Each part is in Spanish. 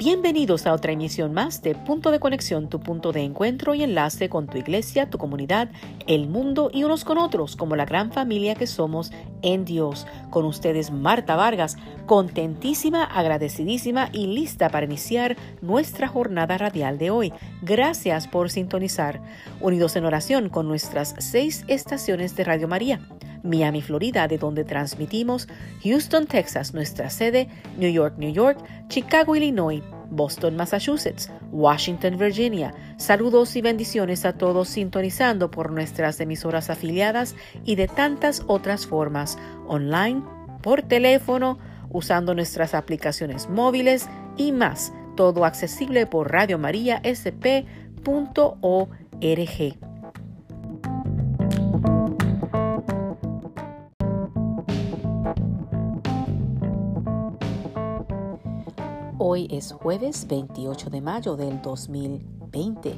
Bienvenidos a otra emisión más de Punto de Conexión, tu punto de encuentro y enlace con tu iglesia, tu comunidad, el mundo y unos con otros, como la gran familia que somos en Dios. Con ustedes Marta Vargas, contentísima, agradecidísima y lista para iniciar nuestra jornada radial de hoy. Gracias por sintonizar. Unidos en oración con nuestras seis estaciones de Radio María. Miami, Florida, de donde transmitimos, Houston, Texas, nuestra sede, New York, New York, Chicago, Illinois, Boston, Massachusetts, Washington, Virginia. Saludos y bendiciones a todos sintonizando por nuestras emisoras afiliadas y de tantas otras formas, online, por teléfono, usando nuestras aplicaciones móviles y más, todo accesible por Radio. Hoy es jueves 28 de mayo del 2020.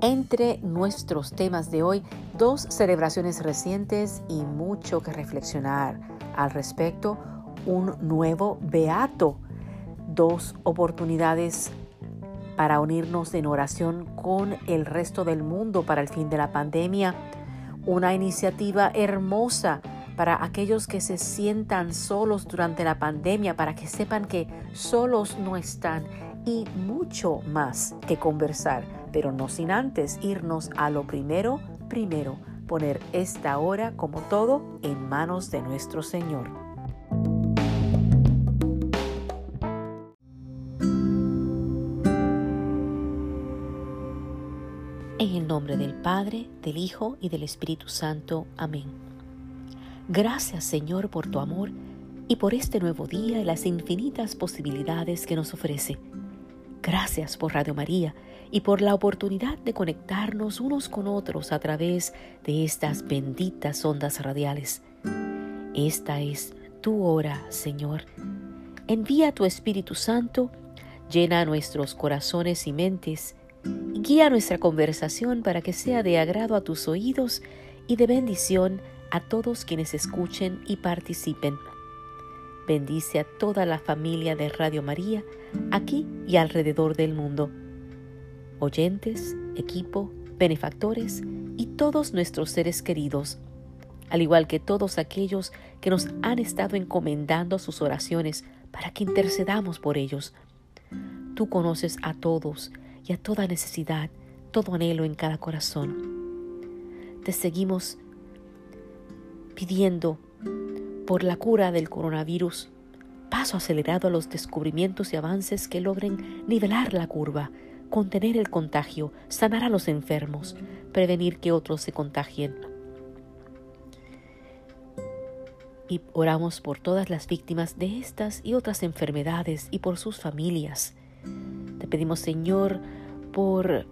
Entre nuestros temas de hoy, dos celebraciones recientes y mucho que reflexionar al respecto. Un nuevo beato, dos oportunidades para unirnos en oración con el resto del mundo para el fin de la pandemia. Una iniciativa hermosa para aquellos que se sientan solos durante la pandemia, para que sepan que solos no están y mucho más que conversar, pero no sin antes irnos a lo primero, primero, poner esta hora como todo en manos de nuestro Señor. En el nombre del Padre, del Hijo y del Espíritu Santo. Amén. Gracias Señor por tu amor y por este nuevo día y las infinitas posibilidades que nos ofrece. Gracias por Radio María y por la oportunidad de conectarnos unos con otros a través de estas benditas ondas radiales. Esta es tu hora, Señor. Envía tu Espíritu Santo, llena nuestros corazones y mentes, guía nuestra conversación para que sea de agrado a tus oídos y de bendición a todos quienes escuchen y participen. Bendice a toda la familia de Radio María, aquí y alrededor del mundo. Oyentes, equipo, benefactores y todos nuestros seres queridos, al igual que todos aquellos que nos han estado encomendando sus oraciones para que intercedamos por ellos. Tú conoces a todos y a toda necesidad, todo anhelo en cada corazón. Te seguimos pidiendo por la cura del coronavirus, paso acelerado a los descubrimientos y avances que logren nivelar la curva, contener el contagio, sanar a los enfermos, prevenir que otros se contagien. Y oramos por todas las víctimas de estas y otras enfermedades y por sus familias. Te pedimos, Señor, por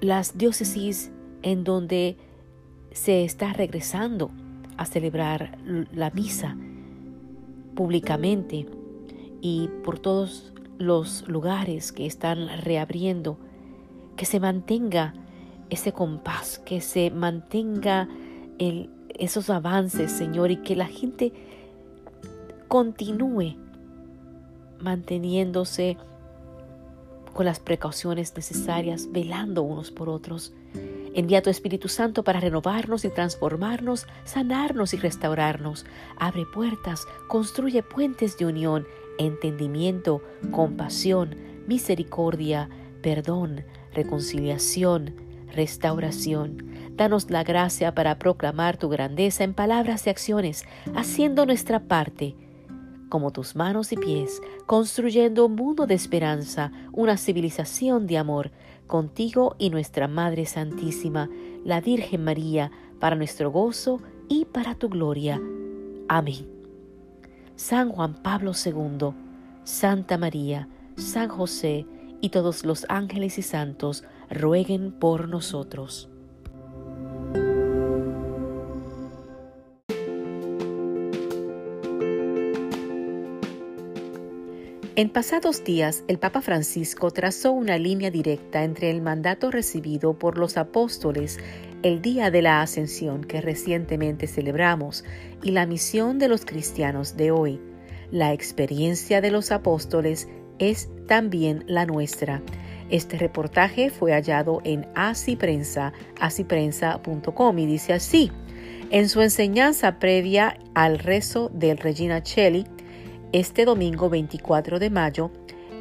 las diócesis en donde se está regresando a celebrar la misa públicamente y por todos los lugares que están reabriendo, que se mantenga ese compás, que se mantenga esos avances, Señor, y que la gente continúe manteniéndose con las precauciones necesarias, velando unos por otros. Envía tu Espíritu Santo para renovarnos y transformarnos, sanarnos y restaurarnos. Abre puertas, construye puentes de unión, entendimiento, compasión, misericordia, perdón, reconciliación, restauración. Danos la gracia para proclamar tu grandeza en palabras y acciones, haciendo nuestra parte como tus manos y pies, construyendo un mundo de esperanza, una civilización de amor, contigo y nuestra Madre Santísima, la Virgen María, para nuestro gozo y para tu gloria. Amén. San Juan Pablo II, Santa María, San José y todos los ángeles y santos rueguen por nosotros. En pasados días, el Papa Francisco trazó una línea directa entre el mandato recibido por los apóstoles el día de la ascensión que recientemente celebramos y la misión de los cristianos de hoy. La experiencia de los apóstoles es también la nuestra. Este reportaje fue hallado en Asiprensa, asiprensa.com y dice así. En su enseñanza previa al rezo del Regina Cheli, este domingo 24 de mayo,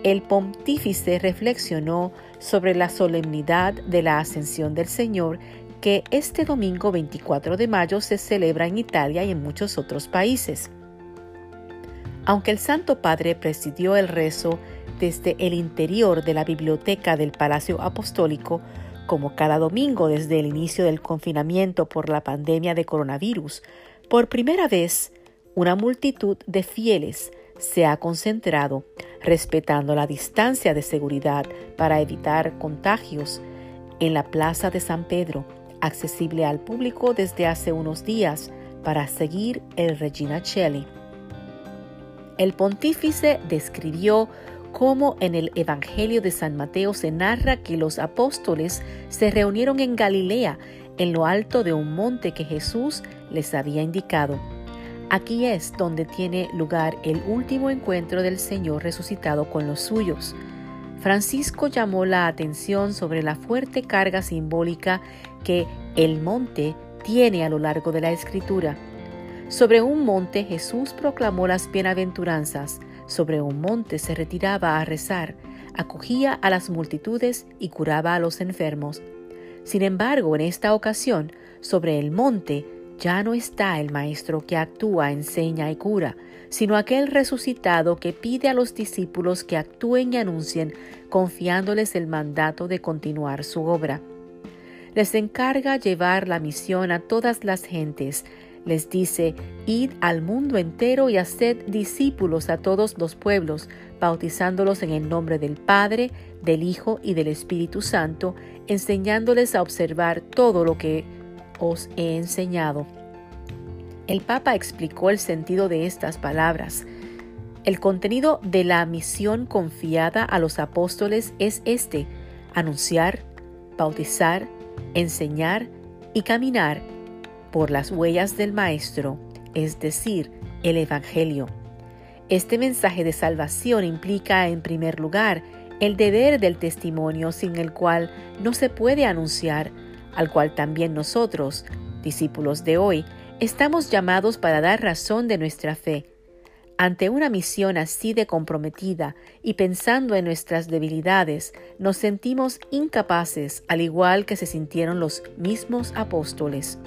el pontífice reflexionó sobre la solemnidad de la ascensión del Señor que este domingo 24 de mayo se celebra en Italia y en muchos otros países. Aunque el Santo Padre presidió el rezo desde el interior de la biblioteca del Palacio Apostólico, como cada domingo desde el inicio del confinamiento por la pandemia de coronavirus, por primera vez una multitud de fieles se ha concentrado, respetando la distancia de seguridad para evitar contagios, en la Plaza de San Pedro, accesible al público desde hace unos días para seguir el Regina Celli. El pontífice describió cómo en el Evangelio de San Mateo se narra que los apóstoles se reunieron en Galilea, en lo alto de un monte que Jesús les había indicado. Aquí es donde tiene lugar el último encuentro del Señor resucitado con los suyos. Francisco llamó la atención sobre la fuerte carga simbólica que el monte tiene a lo largo de la escritura. Sobre un monte Jesús proclamó las bienaventuranzas, sobre un monte se retiraba a rezar, acogía a las multitudes y curaba a los enfermos. Sin embargo, en esta ocasión, sobre el monte ya no está el Maestro que actúa, enseña y cura, sino aquel resucitado que pide a los discípulos que actúen y anuncien, confiándoles el mandato de continuar su obra. Les encarga llevar la misión a todas las gentes, les dice, id al mundo entero y haced discípulos a todos los pueblos, bautizándolos en el nombre del Padre, del Hijo y del Espíritu Santo, enseñándoles a observar todo lo que os he enseñado. El Papa explicó el sentido de estas palabras. El contenido de la misión confiada a los apóstoles es este, anunciar, bautizar, enseñar y caminar por las huellas del Maestro, es decir, el Evangelio. Este mensaje de salvación implica, en primer lugar, el deber del testimonio sin el cual no se puede anunciar, al cual también nosotros, discípulos de hoy, estamos llamados para dar razón de nuestra fe. Ante una misión así de comprometida y pensando en nuestras debilidades, nos sentimos incapaces, al igual que se sintieron los mismos apóstoles.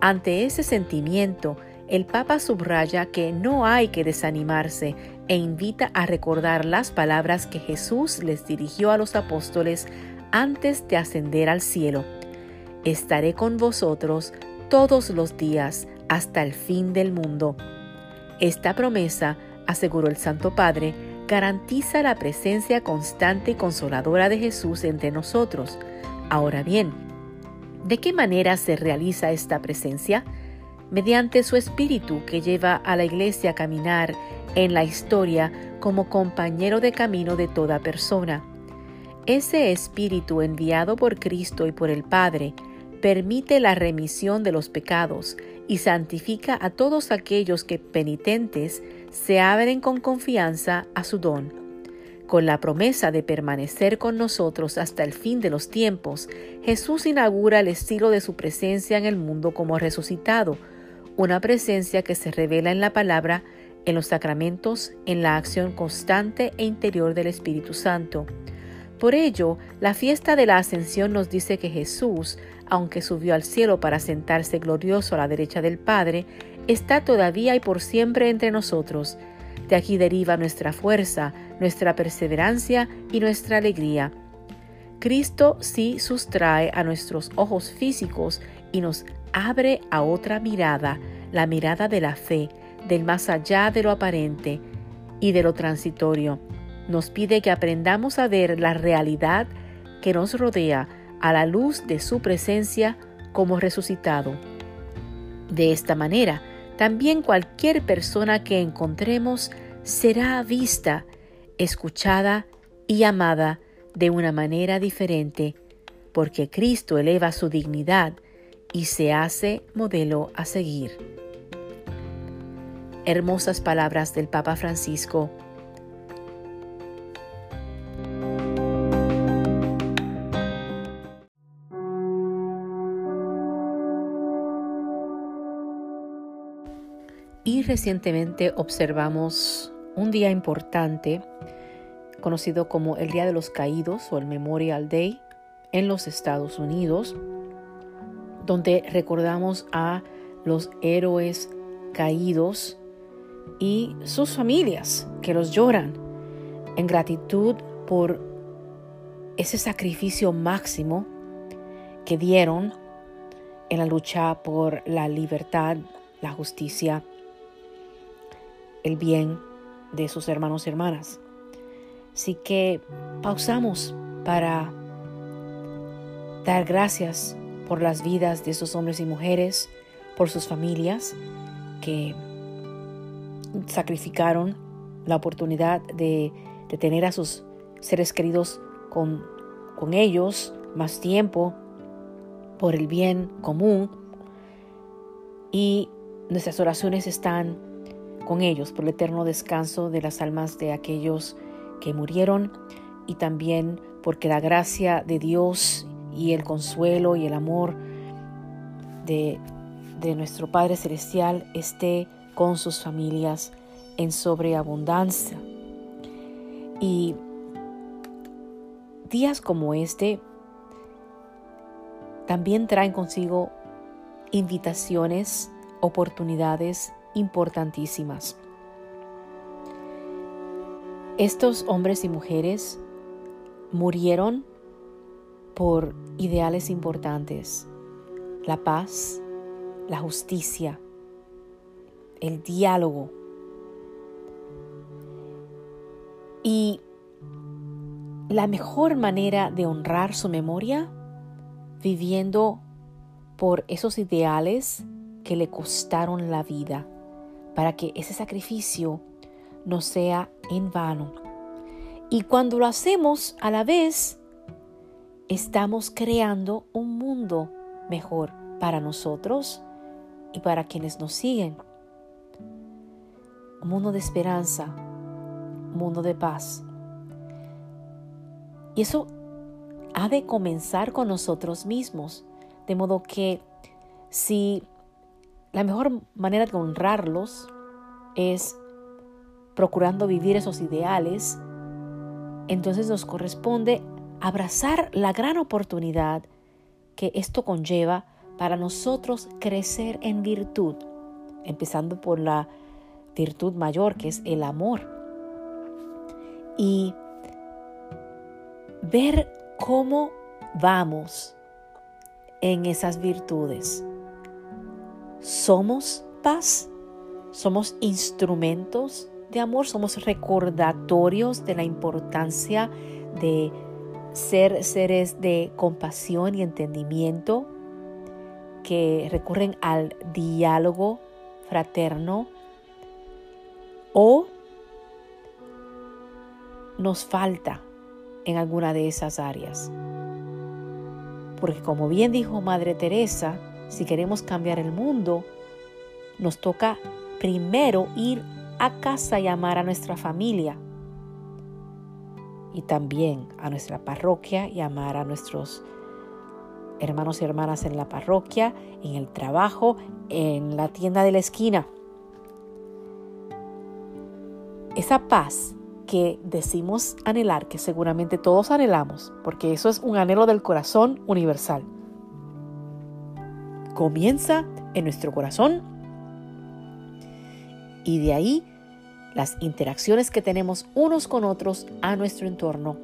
Ante ese sentimiento, el Papa subraya que no hay que desanimarse e invita a recordar las palabras que Jesús les dirigió a los apóstoles antes de ascender al cielo. Estaré con vosotros todos los días hasta el fin del mundo. Esta promesa, aseguró el Santo Padre, garantiza la presencia constante y consoladora de Jesús entre nosotros. Ahora bien, ¿De qué manera se realiza esta presencia? Mediante su espíritu que lleva a la iglesia a caminar en la historia como compañero de camino de toda persona. Ese espíritu enviado por Cristo y por el Padre permite la remisión de los pecados y santifica a todos aquellos que penitentes se abren con confianza a su don. Con la promesa de permanecer con nosotros hasta el fin de los tiempos, Jesús inaugura el estilo de su presencia en el mundo como resucitado, una presencia que se revela en la palabra, en los sacramentos, en la acción constante e interior del Espíritu Santo. Por ello, la fiesta de la ascensión nos dice que Jesús, aunque subió al cielo para sentarse glorioso a la derecha del Padre, está todavía y por siempre entre nosotros, de aquí deriva nuestra fuerza, nuestra perseverancia y nuestra alegría. Cristo sí sustrae a nuestros ojos físicos y nos abre a otra mirada, la mirada de la fe, del más allá de lo aparente y de lo transitorio. Nos pide que aprendamos a ver la realidad que nos rodea a la luz de su presencia como resucitado. De esta manera, también cualquier persona que encontremos será vista, escuchada y amada de una manera diferente, porque Cristo eleva su dignidad y se hace modelo a seguir. Hermosas palabras del Papa Francisco. Y recientemente observamos un día importante conocido como el Día de los Caídos o el Memorial Day en los Estados Unidos, donde recordamos a los héroes caídos y sus familias que los lloran en gratitud por ese sacrificio máximo que dieron en la lucha por la libertad, la justicia, el bien de sus hermanos y hermanas. Así que pausamos para dar gracias por las vidas de esos hombres y mujeres, por sus familias que sacrificaron la oportunidad de, tener a sus seres queridos con, ellos más tiempo por el bien común y nuestras oraciones están con ellos por el eterno descanso de las almas de aquellos que murieron y también porque la gracia de Dios y el consuelo y el amor de, de nuestro Padre Celestial esté con sus familias en sobreabundancia. Y días como este también traen consigo invitaciones, oportunidades importantísimas. Estos hombres y mujeres murieron por ideales importantes, la paz, la justicia, el diálogo. Y la mejor manera de honrar su memoria, viviendo por esos ideales que le costaron la vida, para que ese sacrificio no sea en vano. Y cuando lo hacemos a la vez, estamos creando un mundo mejor para nosotros y para quienes nos siguen. Un mundo de esperanza, un mundo de paz. Y eso ha de comenzar con nosotros mismos, de modo que si la mejor manera de honrarlos es procurando vivir esos ideales, entonces nos corresponde abrazar la gran oportunidad que esto conlleva para nosotros crecer en virtud, empezando por la virtud mayor que es el amor. Y ver cómo vamos en esas virtudes. ¿Somos paz? ¿Somos instrumentos de amor? ¿Somos recordatorios de la importancia de ser seres de compasión y entendimiento que recurren al diálogo fraterno o nos falta en alguna de esas áreas. Porque como bien dijo Madre Teresa, si queremos cambiar el mundo, nos toca primero ir a casa y amar a nuestra familia y también a nuestra parroquia y amar a nuestros hermanos y hermanas en la parroquia, en el trabajo, en la tienda de la esquina. Esa paz que decimos anhelar, que seguramente todos anhelamos, porque eso es un anhelo del corazón universal. Comienza en nuestro corazón y de ahí las interacciones que tenemos unos con otros a nuestro entorno.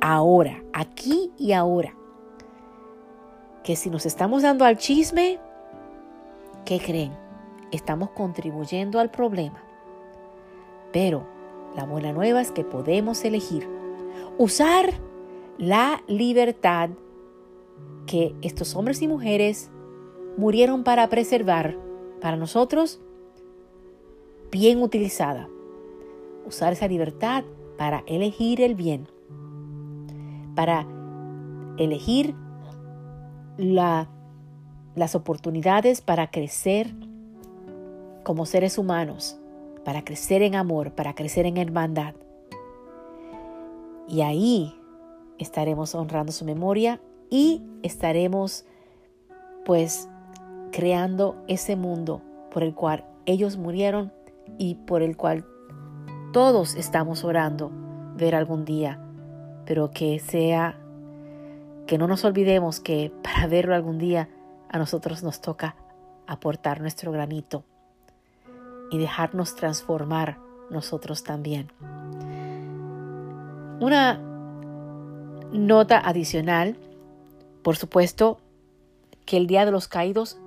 Ahora, aquí y ahora. Que si nos estamos dando al chisme, ¿qué creen? Estamos contribuyendo al problema. Pero la buena nueva es que podemos elegir usar la libertad que estos hombres y mujeres murieron para preservar para nosotros bien utilizada. Usar esa libertad para elegir el bien, para elegir las oportunidades para crecer como seres humanos, para crecer en amor, para crecer en hermandad. Y ahí estaremos honrando su memoria y estaremos pues creando ese mundo por el cual ellos murieron y por el cual todos estamos orando ver algún día, pero que sea, que no nos olvidemos que para verlo algún día a nosotros nos toca aportar nuestro granito y dejarnos transformar nosotros también. Una nota adicional, por supuesto, que el Día de los Caídos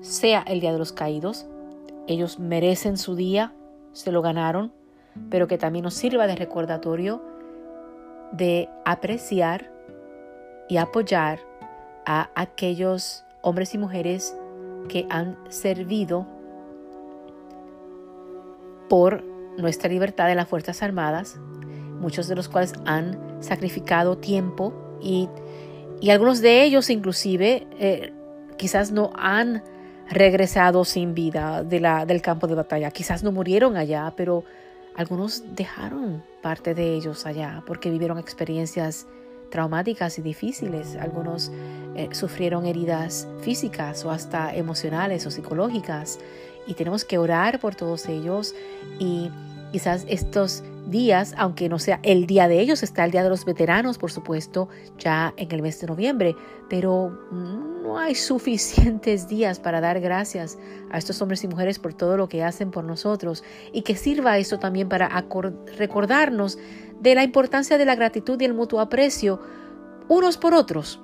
sea el Día de los Caídos. Ellos merecen su día, se lo ganaron, pero que también nos sirva de recordatorio de apreciar y apoyar a aquellos hombres y mujeres que han servido por nuestra libertad en las Fuerzas Armadas, muchos de los cuales han sacrificado tiempo y, algunos de ellos inclusive eh, quizás no han regresado sin vida de la, del campo de batalla, quizás no murieron allá, pero algunos dejaron parte de ellos allá porque vivieron experiencias traumáticas y difíciles. Algunos eh, sufrieron heridas físicas o hasta emocionales o psicológicas. Y tenemos que orar por todos ellos y quizás estos días, aunque no sea el día de ellos, está el Día de los Veteranos, por supuesto, ya en el mes de noviembre, pero no hay suficientes días para dar gracias a estos hombres y mujeres por todo lo que hacen por nosotros y que sirva eso también para recordarnos de la importancia de la gratitud y el mutuo aprecio unos por otros.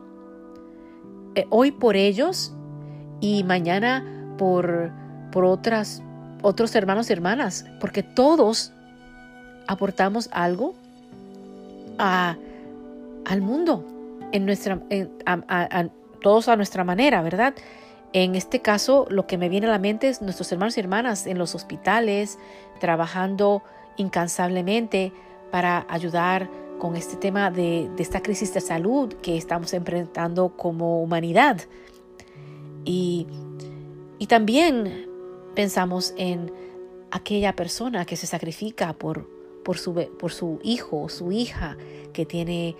Eh, hoy por ellos y mañana por, por otras otros hermanos y hermanas, porque todos aportamos algo a, al mundo, en nuestra, todos a nuestra manera, ¿verdad? En este caso, lo que me viene a la mente es nuestros hermanos y hermanas en los hospitales, trabajando incansablemente para ayudar con este tema de, de esta crisis de salud que estamos enfrentando como humanidad. Y, y también Pensamos en aquella persona que se sacrifica por, por, su, por su hijo o su hija que tiene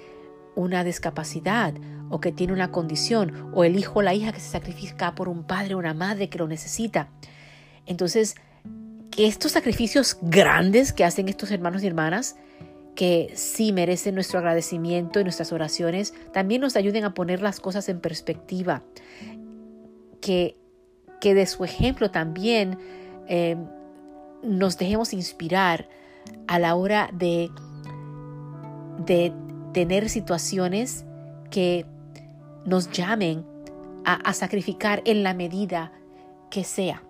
una discapacidad o que tiene una condición, o el hijo o la hija que se sacrifica por un padre o una madre que lo necesita. Entonces, que estos sacrificios grandes que hacen estos hermanos y hermanas, que sí merecen nuestro agradecimiento y nuestras oraciones, también nos ayuden a poner las cosas en perspectiva. Que que de su ejemplo también eh, nos dejemos inspirar a la hora de, de tener situaciones que nos llamen a, a, sacrificar en la medida que sea.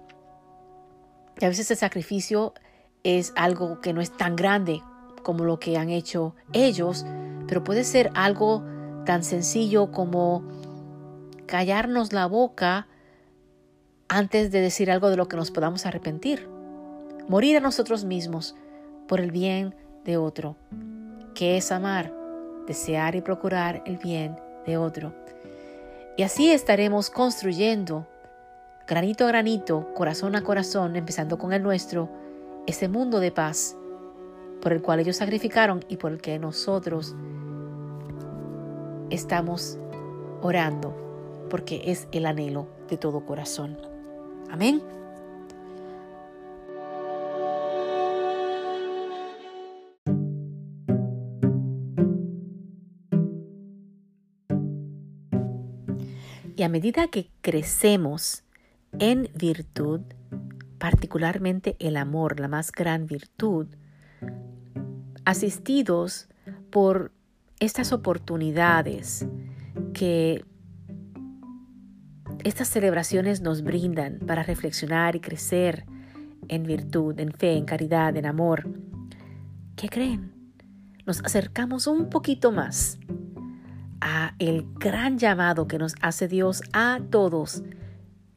Y a veces el sacrificio es algo que no es tan grande como lo que han hecho ellos, pero puede ser algo tan sencillo como callarnos la boca antes de decir algo de lo que nos podamos arrepentir. Morir a nosotros mismos por el bien de otro, que es amar, desear y procurar el bien de otro. Y así estaremos construyendo, granito a granito, corazón a corazón, empezando con el nuestro, ese mundo de paz por el cual ellos sacrificaron y por el que nosotros estamos orando, porque es el anhelo de todo corazón. Amén. Y a medida que crecemos en virtud, particularmente el amor, la más gran virtud, asistidos por estas oportunidades que estas celebraciones nos brindan para reflexionar y crecer en virtud, en fe, en caridad, en amor. ¿Qué creen? Nos acercamos un poquito más a el gran llamado que nos hace Dios a todos,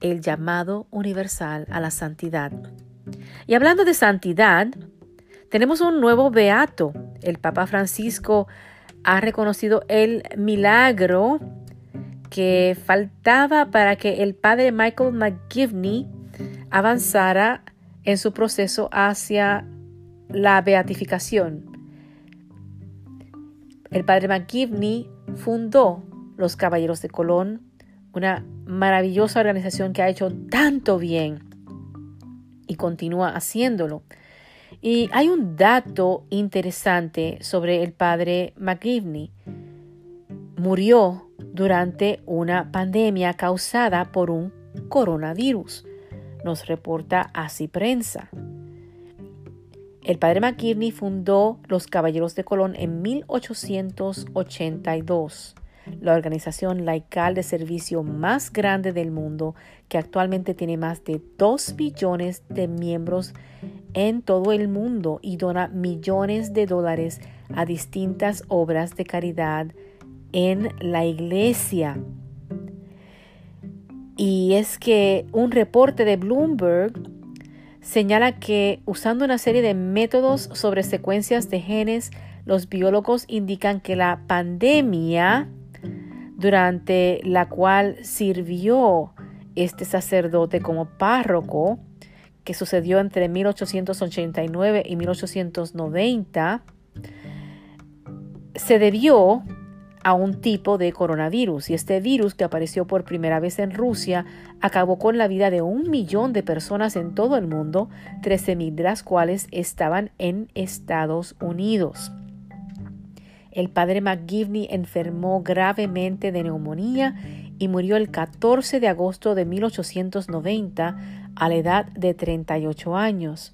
el llamado universal a la santidad. Y hablando de santidad, tenemos un nuevo beato. El Papa Francisco ha reconocido el milagro que faltaba para que el padre Michael McGivney avanzara en su proceso hacia la beatificación. El padre McGivney fundó los Caballeros de Colón, una maravillosa organización que ha hecho tanto bien y continúa haciéndolo. Y hay un dato interesante sobre el padre McGivney. Murió durante una pandemia causada por un coronavirus, nos reporta así prensa. El padre McGivney fundó los Caballeros de Colón en 1882 la organización laical de servicio más grande del mundo, que actualmente tiene más de 2 millones de miembros en todo el mundo y dona millones de dólares a distintas obras de caridad en la iglesia. Y es que un reporte de Bloomberg señala que usando una serie de métodos sobre secuencias de genes, los biólogos indican que la pandemia durante la cual sirvió este sacerdote como párroco, que sucedió entre 1889 y 1890, se debió a un tipo de coronavirus y este virus que apareció por primera vez en Rusia acabó con la vida de un millón de personas en todo el mundo, 13.000 de las cuales estaban en Estados Unidos. El padre McGivney enfermó gravemente de neumonía y murió el 14 de agosto de 1890 a la edad de 38 años.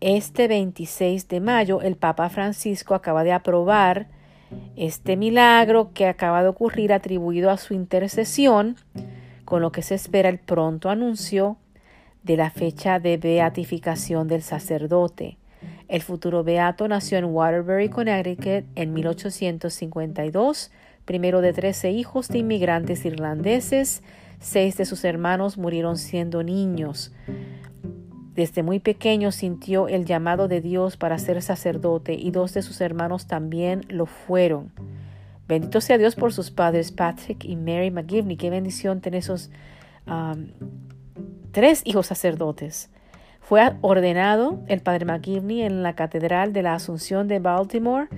Este 26 de mayo el Papa Francisco acaba de aprobar este milagro que acaba de ocurrir atribuido a su intercesión, con lo que se espera el pronto anuncio de la fecha de beatificación del sacerdote. El futuro beato nació en Waterbury, Connecticut, en 1852, primero de trece hijos de inmigrantes irlandeses. Seis de sus hermanos murieron siendo niños. Desde muy pequeño sintió el llamado de Dios para ser sacerdote y dos de sus hermanos también lo fueron. Bendito sea Dios por sus padres Patrick y Mary McGivney. Qué bendición tener esos um, tres hijos sacerdotes. Fue ordenado el padre McGivney en la Catedral de la Asunción de Baltimore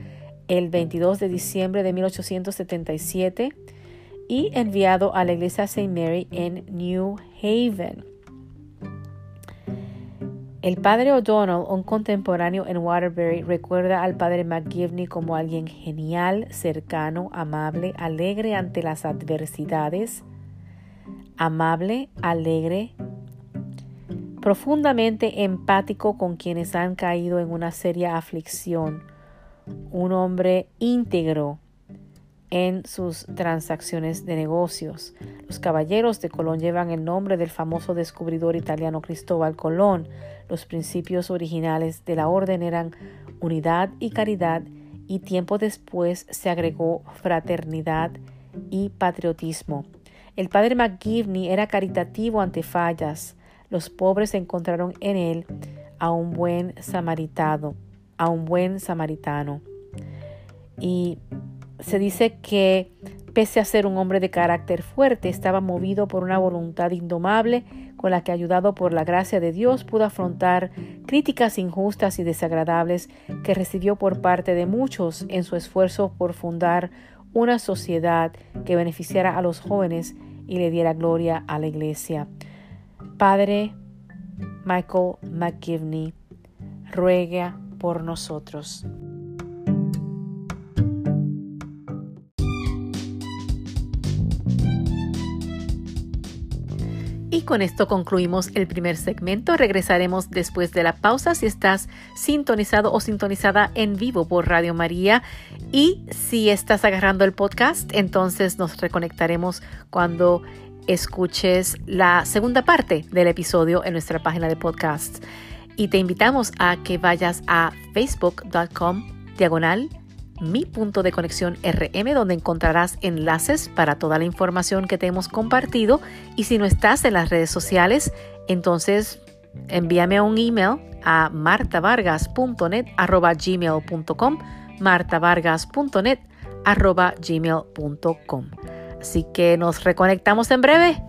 el 22 de diciembre de 1877 y enviado a la iglesia St. Mary en New Haven. El padre O'Donnell, un contemporáneo en Waterbury, recuerda al padre McGivney como alguien genial, cercano, amable, alegre ante las adversidades, amable, alegre, profundamente empático con quienes han caído en una seria aflicción, un hombre íntegro en sus transacciones de negocios. Los caballeros de Colón llevan el nombre del famoso descubridor italiano Cristóbal Colón. Los principios originales de la orden eran unidad y caridad y tiempo después se agregó fraternidad y patriotismo. El padre McGivney era caritativo ante fallas, los pobres encontraron en él a un buen samaritano, a un buen samaritano. Y se dice que pese a ser un hombre de carácter fuerte, estaba movido por una voluntad indomable con la que, ayudado por la gracia de Dios, pudo afrontar críticas injustas y desagradables que recibió por parte de muchos en su esfuerzo por fundar una sociedad que beneficiara a los jóvenes y le diera gloria a la iglesia. Padre Michael McGivney, ruega por nosotros. Con esto concluimos el primer segmento. Regresaremos después de la pausa si estás sintonizado o sintonizada en vivo por Radio María. Y si estás agarrando el podcast, entonces nos reconectaremos cuando escuches la segunda parte del episodio en nuestra página de podcast. Y te invitamos a que vayas a facebook.com diagonal mi punto de conexión RM donde encontrarás enlaces para toda la información que te hemos compartido y si no estás en las redes sociales entonces envíame un email a martavargas.net arroba gmail.com martavargas.net arroba gmail.com Así que nos reconectamos en breve.